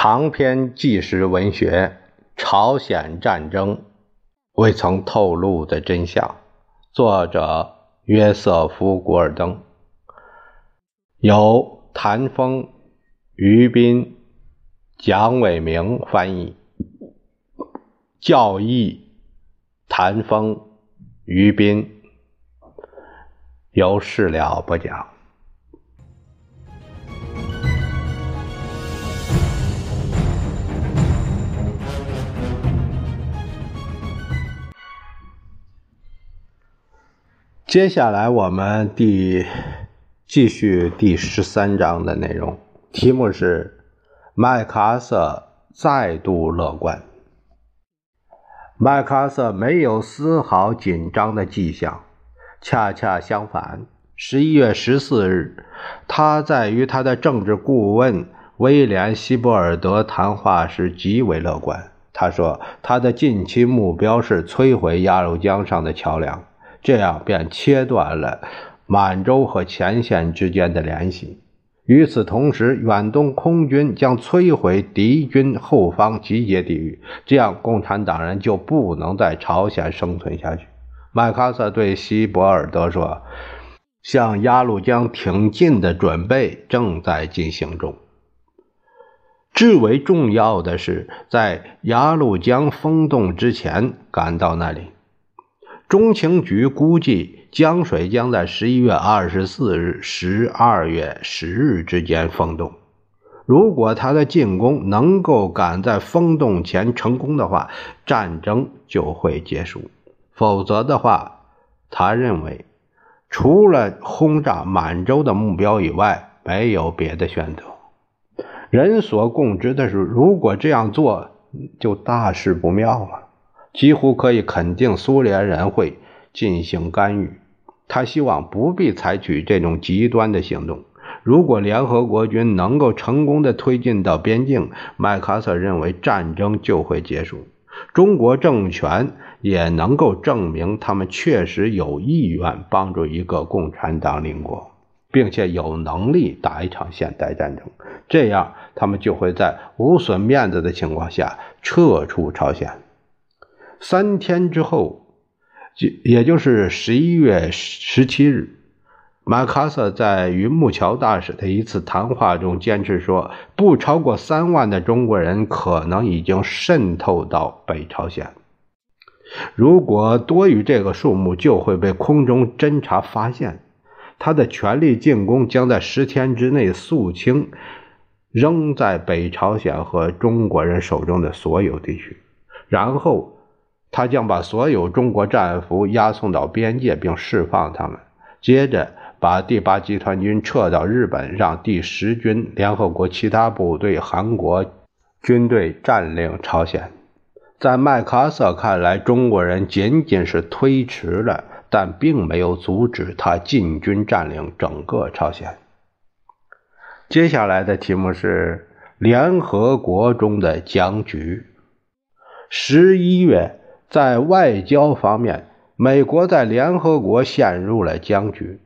长篇纪实文学《朝鲜战争未曾透露的真相》，作者约瑟夫·古尔登，由谭峰、于斌、蒋伟明翻译，教义谭峰、于斌，由事了不讲。接下来我们第继续第十三章的内容，题目是麦克阿瑟再度乐观。麦克阿瑟没有丝毫紧张的迹象，恰恰相反，十一月十四日，他在与他的政治顾问威廉·希伯尔德谈话时极为乐观。他说，他的近期目标是摧毁鸭绿江上的桥梁。这样便切断了满洲和前线之间的联系。与此同时，远东空军将摧毁敌军后方集结地域，这样共产党人就不能在朝鲜生存下去。麦克阿瑟对希伯尔德说：“向鸭绿江挺进的准备正在进行中。至为重要的是，在鸭绿江封冻之前赶到那里。”中情局估计江水将在十一月二十四日、十二月十日之间封冻。如果他的进攻能够赶在封冻前成功的话，战争就会结束；否则的话，他认为除了轰炸满洲的目标以外，没有别的选择。人所共知的是，如果这样做，就大事不妙了。几乎可以肯定，苏联人会进行干预。他希望不必采取这种极端的行动。如果联合国军能够成功的推进到边境，麦克阿瑟认为战争就会结束。中国政权也能够证明他们确实有意愿帮助一个共产党邻国，并且有能力打一场现代战争。这样，他们就会在无损面子的情况下撤出朝鲜。三天之后，就也就是十一月十七日，马卡瑟在与木桥大使的一次谈话中坚持说，不超过三万的中国人可能已经渗透到北朝鲜。如果多于这个数目，就会被空中侦察发现。他的全力进攻将在十天之内肃清仍在北朝鲜和中国人手中的所有地区，然后。他将把所有中国战俘押送到边界，并释放他们。接着，把第八集团军撤到日本，让第十军、联合国其他部队、韩国军队占领朝鲜。在麦克阿瑟看来，中国人仅仅是推迟了，但并没有阻止他进军占领整个朝鲜。接下来的题目是联合国中的僵局。十一月。在外交方面，美国在联合国陷入了僵局。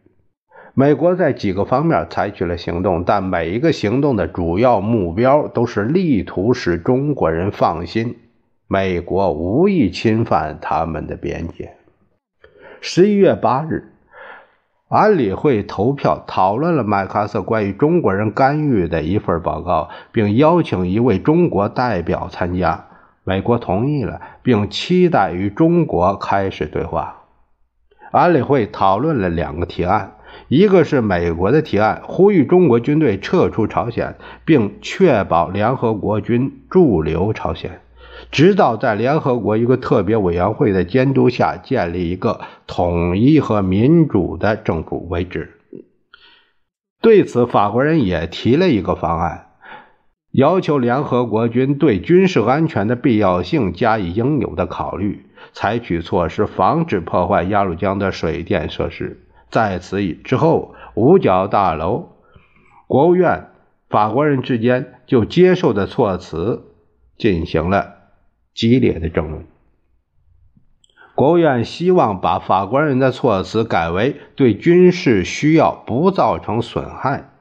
美国在几个方面采取了行动，但每一个行动的主要目标都是力图使中国人放心，美国无意侵犯他们的边界。十一月八日，安理会投票讨论了麦克阿瑟关于中国人干预的一份报告，并邀请一位中国代表参加。美国同意了，并期待与中国开始对话。安理会讨论了两个提案，一个是美国的提案，呼吁中国军队撤出朝鲜，并确保联合国军驻留朝鲜，直到在联合国一个特别委员会的监督下建立一个统一和民主的政府为止。对此，法国人也提了一个方案。要求联合国军对军事安全的必要性加以应有的考虑，采取措施防止破坏鸭绿江的水电设施。在此之后，五角大楼、国务院、法国人之间就接受的措辞进行了激烈的争论。国务院希望把法国人的措辞改为对军事需要不造成损害。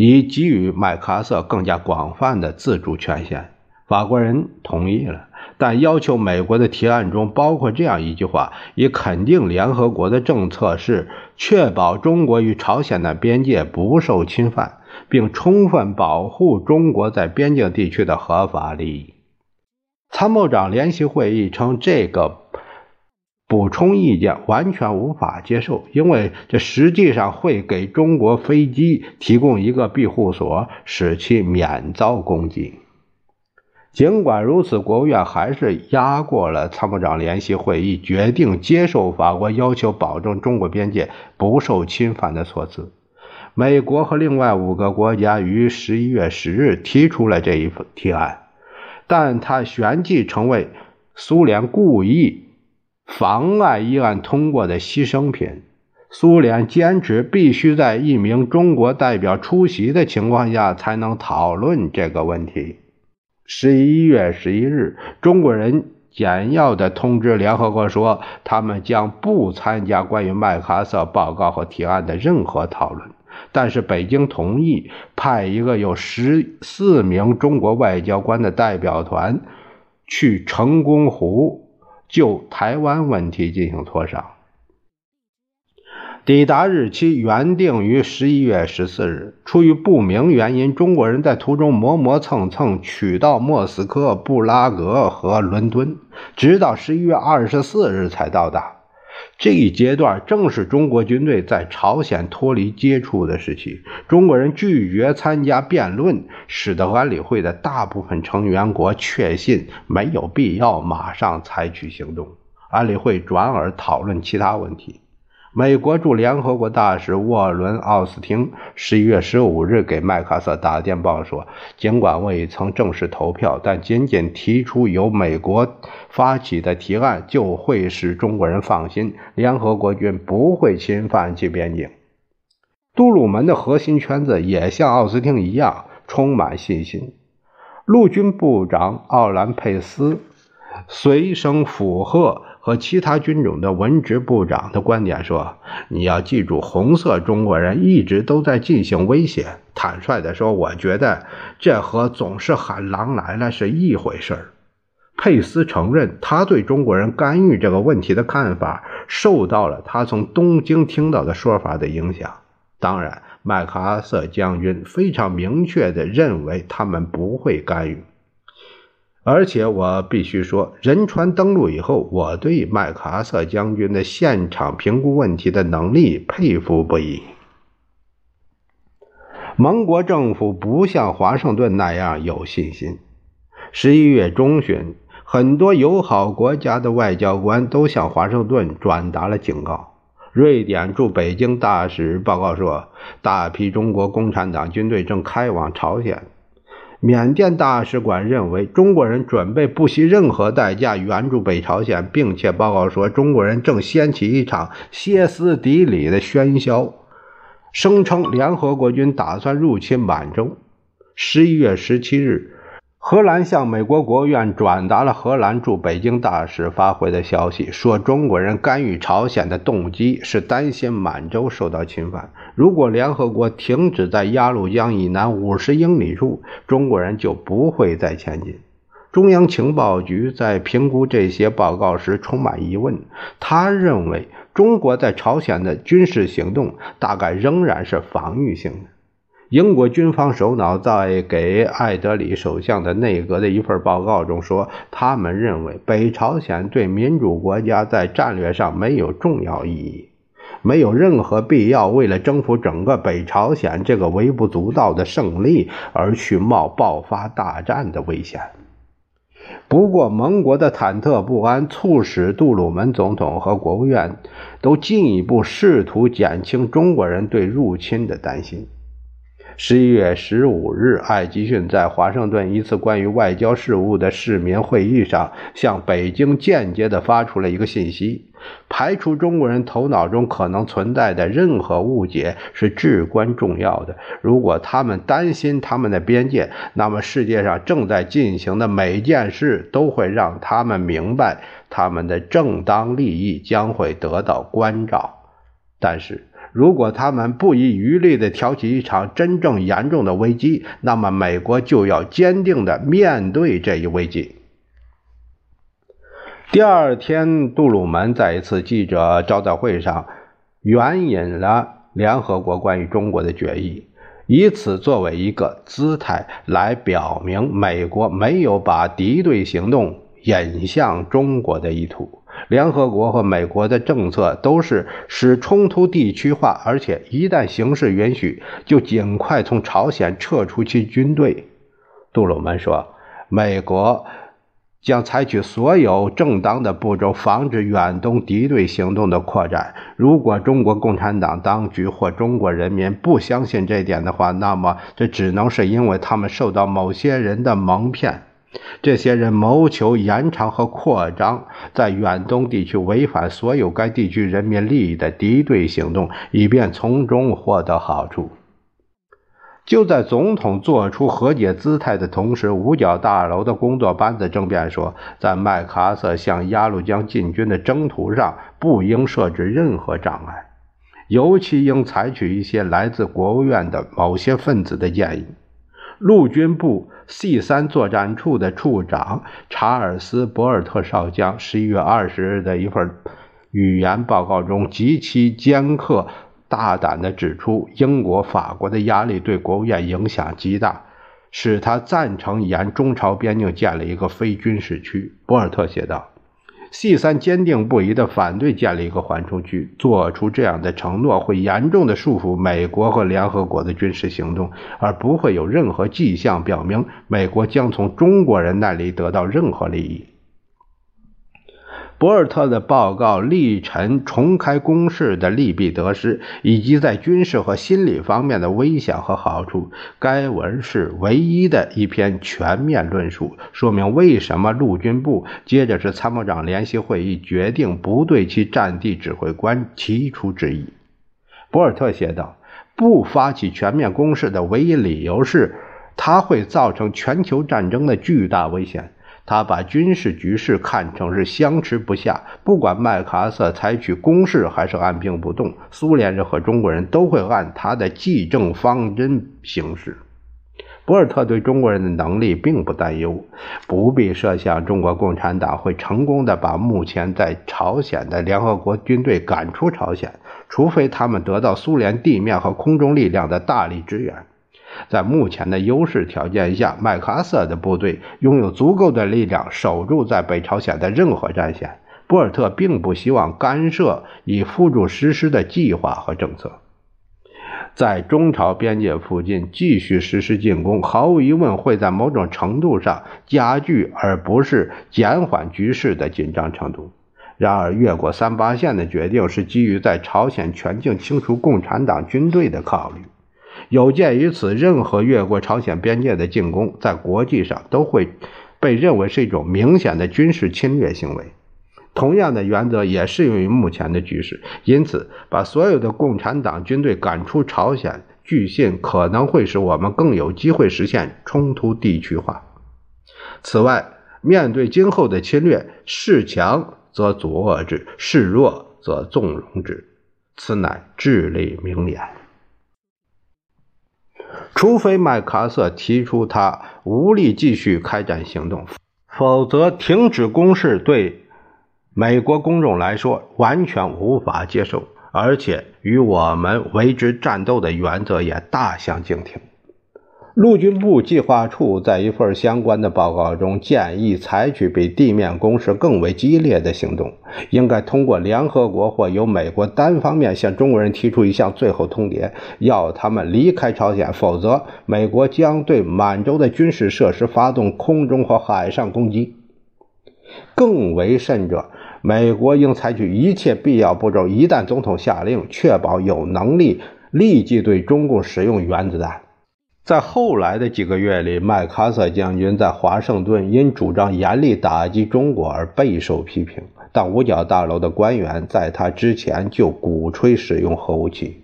以给予麦克阿瑟更加广泛的自主权限。法国人同意了，但要求美国的提案中包括这样一句话：以肯定联合国的政策是确保中国与朝鲜的边界不受侵犯，并充分保护中国在边境地区的合法利益。参谋长联席会议称这个。补充意见完全无法接受，因为这实际上会给中国飞机提供一个庇护所，使其免遭攻击。尽管如此，国务院还是压过了参谋长联席会议决定接受法国要求保证中国边界不受侵犯的措辞。美国和另外五个国家于十一月十日提出了这一提案，但它旋即成为苏联故意。妨碍议案通过的牺牲品。苏联坚持必须在一名中国代表出席的情况下才能讨论这个问题。十一月十一日，中国人简要的通知联合国说，他们将不参加关于麦克阿瑟报告和提案的任何讨论。但是，北京同意派一个有十四名中国外交官的代表团去成功湖。就台湾问题进行磋商。抵达日期原定于十一月十四日，出于不明原因，中国人在途中磨磨蹭蹭，取到莫斯科、布拉格和伦敦，直到十一月二十四日才到达。这一阶段正是中国军队在朝鲜脱离接触的时期。中国人拒绝参加辩论，使得安理会的大部分成员国确信没有必要马上采取行动。安理会转而讨论其他问题。美国驻联合国大使沃伦·奥斯汀十一月十五日给麦克瑟打电报说：“尽管未曾正式投票，但仅仅提出由美国发起的提案就会使中国人放心，联合国军不会侵犯其边境。”杜鲁门的核心圈子也像奥斯汀一样充满信心。陆军部长奥兰佩斯随声附和。和其他军种的文职部长的观点说：“你要记住，红色中国人一直都在进行威胁。坦率地说，我觉得这和总是喊狼来了是一回事儿。”佩斯承认，他对中国人干预这个问题的看法受到了他从东京听到的说法的影响。当然，麦克阿瑟将军非常明确地认为他们不会干预。而且我必须说，仁川登陆以后，我对麦克阿瑟将军的现场评估问题的能力佩服不已。盟国政府不像华盛顿那样有信心。十一月中旬，很多友好国家的外交官都向华盛顿转达了警告。瑞典驻北京大使报告说，大批中国共产党军队正开往朝鲜。缅甸大使馆认为，中国人准备不惜任何代价援助北朝鲜，并且报告说，中国人正掀起一场歇斯底里的喧嚣，声称联合国军打算入侵满洲。十一月十七日。荷兰向美国国务院转达了荷兰驻北京大使发回的消息，说中国人干预朝鲜的动机是担心满洲受到侵犯。如果联合国停止在鸭绿江以南五十英里处，中国人就不会再前进。中央情报局在评估这些报告时充满疑问，他认为中国在朝鲜的军事行动大概仍然是防御性的。英国军方首脑在给艾德里首相的内阁的一份报告中说，他们认为北朝鲜对民主国家在战略上没有重要意义，没有任何必要为了征服整个北朝鲜这个微不足道的胜利而去冒爆发大战的危险。不过，盟国的忐忑不安促使杜鲁门总统和国务院都进一步试图减轻中国人对入侵的担心。十一月十五日，艾吉逊在华盛顿一次关于外交事务的市民会议上，向北京间接地发出了一个信息：排除中国人头脑中可能存在的任何误解是至关重要的。如果他们担心他们的边界，那么世界上正在进行的每件事都会让他们明白，他们的正当利益将会得到关照。但是，如果他们不遗余力地挑起一场真正严重的危机，那么美国就要坚定地面对这一危机。第二天，杜鲁门在一次记者招待会上援引了联合国关于中国的决议，以此作为一个姿态来表明美国没有把敌对行动引向中国的意图。联合国和美国的政策都是使冲突地区化，而且一旦形势允许，就尽快从朝鲜撤出其军队。杜鲁门说：“美国。”将采取所有正当的步骤，防止远东敌对行动的扩展。如果中国共产党当局或中国人民不相信这点的话，那么这只能是因为他们受到某些人的蒙骗。这些人谋求延长和扩张在远东地区违反所有该地区人民利益的敌对行动，以便从中获得好处。就在总统做出和解姿态的同时，五角大楼的工作班子争辩说，在麦克阿瑟向鸭绿江进军的征途上不应设置任何障碍，尤其应采取一些来自国务院的某些分子的建议。陆军部 C 三作战处的处长查尔斯·博尔特少将十一月二十日的一份语言报告中极其尖刻。大胆地指出，英国、法国的压力对国务院影响极大，使他赞成沿中朝边境建立一个非军事区。博尔特写道：“C 三坚定不移地反对建立一个缓冲区，做出这样的承诺会严重的束缚美国和联合国的军事行动，而不会有任何迹象表明美国将从中国人那里得到任何利益。”博尔特的报告力陈重开攻势的利弊得失，以及在军事和心理方面的危险和好处。该文是唯一的一篇全面论述，说明为什么陆军部接着是参谋长联席会议决定不对其战地指挥官提出质疑。博尔特写道：“不发起全面攻势的唯一理由是，它会造成全球战争的巨大危险。”他把军事局势看成是相持不下，不管麦克阿瑟采取攻势还是按兵不动，苏联人和中国人都会按他的既政方针行事。博尔特对中国人的能力并不担忧，不必设想中国共产党会成功的把目前在朝鲜的联合国军队赶出朝鲜，除非他们得到苏联地面和空中力量的大力支援。在目前的优势条件下，麦克阿瑟的部队拥有足够的力量守住在北朝鲜的任何战线。博尔特并不希望干涉以辅助实施的计划和政策。在中朝边界附近继续实施进攻，毫无疑问会在某种程度上加剧而不是减缓局势的紧张程度。然而，越过三八线的决定是基于在朝鲜全境清除共产党军队的考虑。有鉴于此，任何越过朝鲜边界的进攻，在国际上都会被认为是一种明显的军事侵略行为。同样的原则也适用于目前的局势。因此，把所有的共产党军队赶出朝鲜，据信可能会使我们更有机会实现冲突地区化。此外，面对今后的侵略，恃强则阻遏之，示弱则纵容之，此乃至理名言。除非麦克阿瑟提出他无力继续开展行动，否则停止攻势对美国公众来说完全无法接受，而且与我们为之战斗的原则也大相径庭。陆军部计划处在一份相关的报告中建议采取比地面攻势更为激烈的行动，应该通过联合国或由美国单方面向中国人提出一项最后通牒，要他们离开朝鲜，否则美国将对满洲的军事设施发动空中和海上攻击。更为甚者，美国应采取一切必要步骤，一旦总统下令，确保有能力立即对中共使用原子弹。在后来的几个月里，麦克阿瑟将军在华盛顿因主张严厉打击中国而备受批评，但五角大楼的官员在他之前就鼓吹使用核武器。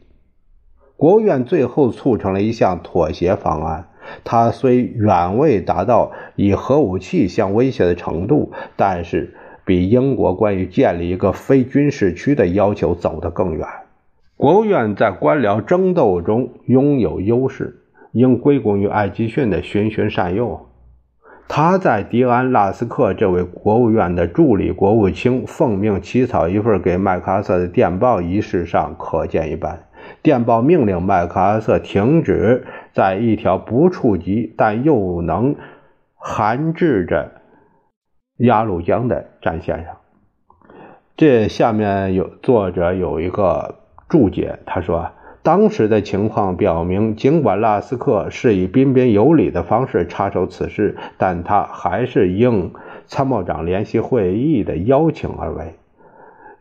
国务院最后促成了一项妥协方案，它虽远未达到以核武器相威胁的程度，但是比英国关于建立一个非军事区的要求走得更远。国务院在官僚争斗中拥有优势，应归功于艾吉逊的循循善诱。他在迪安·拉斯克这位国务院的助理国务卿奉命起草一份给麦克阿瑟的电报一事上可见一斑。电报命令麦克阿瑟停止在一条不触及但又能含制着鸭绿江的战线上。这下面有作者有一个注解，他说。当时的情况表明，尽管拉斯克是以彬彬有礼的方式插手此事，但他还是应参谋长联席会议的邀请而为。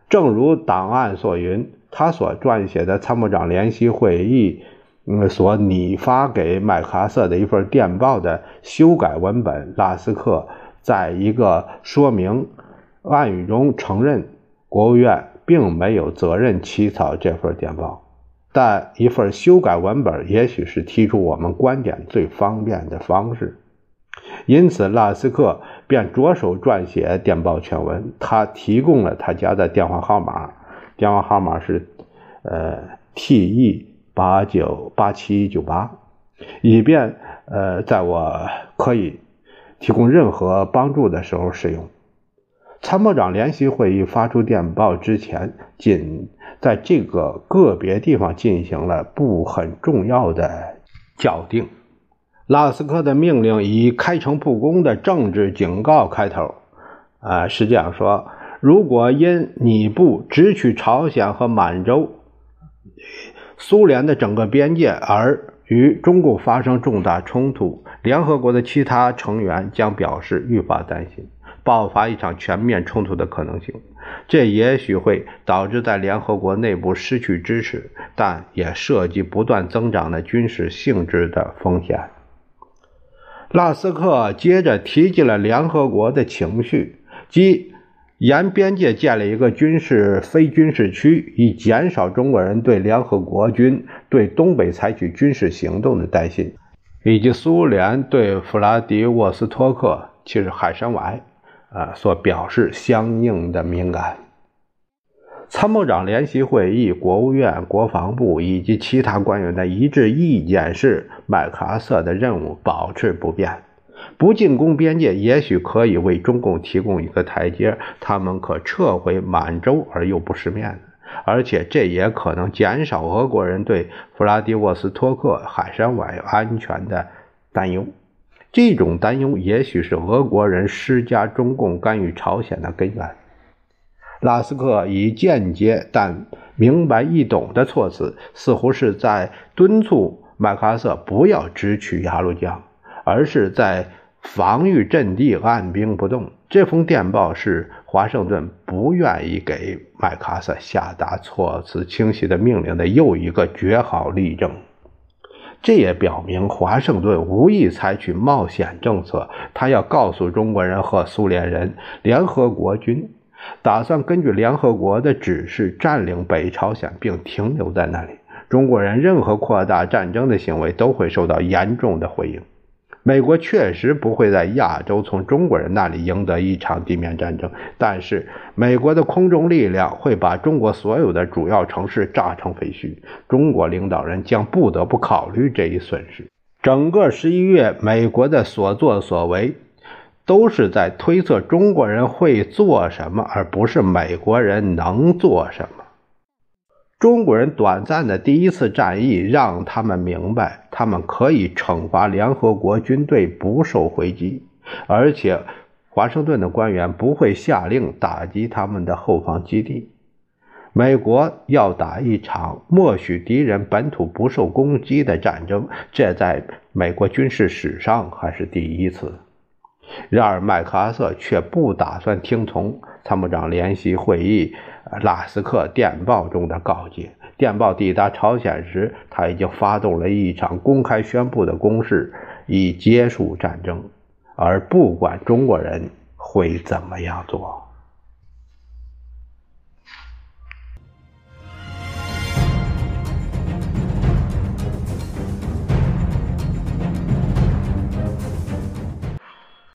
正如档案所云，他所撰写的参谋长联席会议嗯所拟发给麦克阿瑟的一份电报的修改文本，拉斯克在一个说明暗语中承认，国务院并没有责任起草这份电报。但一份修改文本也许是提出我们观点最方便的方式，因此拉斯克便着手撰写电报全文。他提供了他家的电话号码，电话号码是呃 T E 八九八七九八，以便呃在我可以提供任何帮助的时候使用。参谋长联席会议发出电报之前，仅在这个个别地方进行了不很重要的校定。拉斯克的命令以开诚布公的政治警告开头，啊，是这样说：如果因你部直取朝鲜和满洲、苏联的整个边界而与中共发生重大冲突，联合国的其他成员将表示愈发担心。爆发一场全面冲突的可能性，这也许会导致在联合国内部失去支持，但也涉及不断增长的军事性质的风险。拉斯克接着提及了联合国的情绪，即沿边界建立一个军事非军事区，以减少中国人对联合国军对东北采取军事行动的担心，以及苏联对弗拉迪沃斯托克（其实海参崴）。啊，所表示相应的敏感。参谋长联席会议、国务院、国防部以及其他官员的一致意见是，麦克阿瑟的任务保持不变。不进攻边界，也许可以为中共提供一个台阶，他们可撤回满洲而又不失面子，而且这也可能减少俄国人对弗拉迪沃斯托克海参崴安全的担忧。这种担忧也许是俄国人施加中共干预朝鲜的根源。拉斯克以间接但明白易懂的措辞，似乎是在敦促麦克阿瑟不要直取鸭绿江，而是在防御阵地按兵不动。这封电报是华盛顿不愿意给麦克阿瑟下达措辞清晰的命令的又一个绝好例证。这也表明华盛顿无意采取冒险政策，他要告诉中国人和苏联人，联合国军打算根据联合国的指示占领北朝鲜并停留在那里。中国人任何扩大战争的行为都会受到严重的回应。美国确实不会在亚洲从中国人那里赢得一场地面战争，但是美国的空中力量会把中国所有的主要城市炸成废墟。中国领导人将不得不考虑这一损失。整个十一月，美国的所作所为都是在推测中国人会做什么，而不是美国人能做什么。中国人短暂的第一次战役让他们明白，他们可以惩罚联合国军队不受回击，而且华盛顿的官员不会下令打击他们的后方基地。美国要打一场默许敌人本土不受攻击的战争，这在美国军事史上还是第一次。然而，麦克阿瑟却不打算听从参谋长联席会议。拉斯克电报中的告诫：电报抵达朝鲜时，他已经发动了一场公开宣布的攻势，以结束战争，而不管中国人会怎么样做。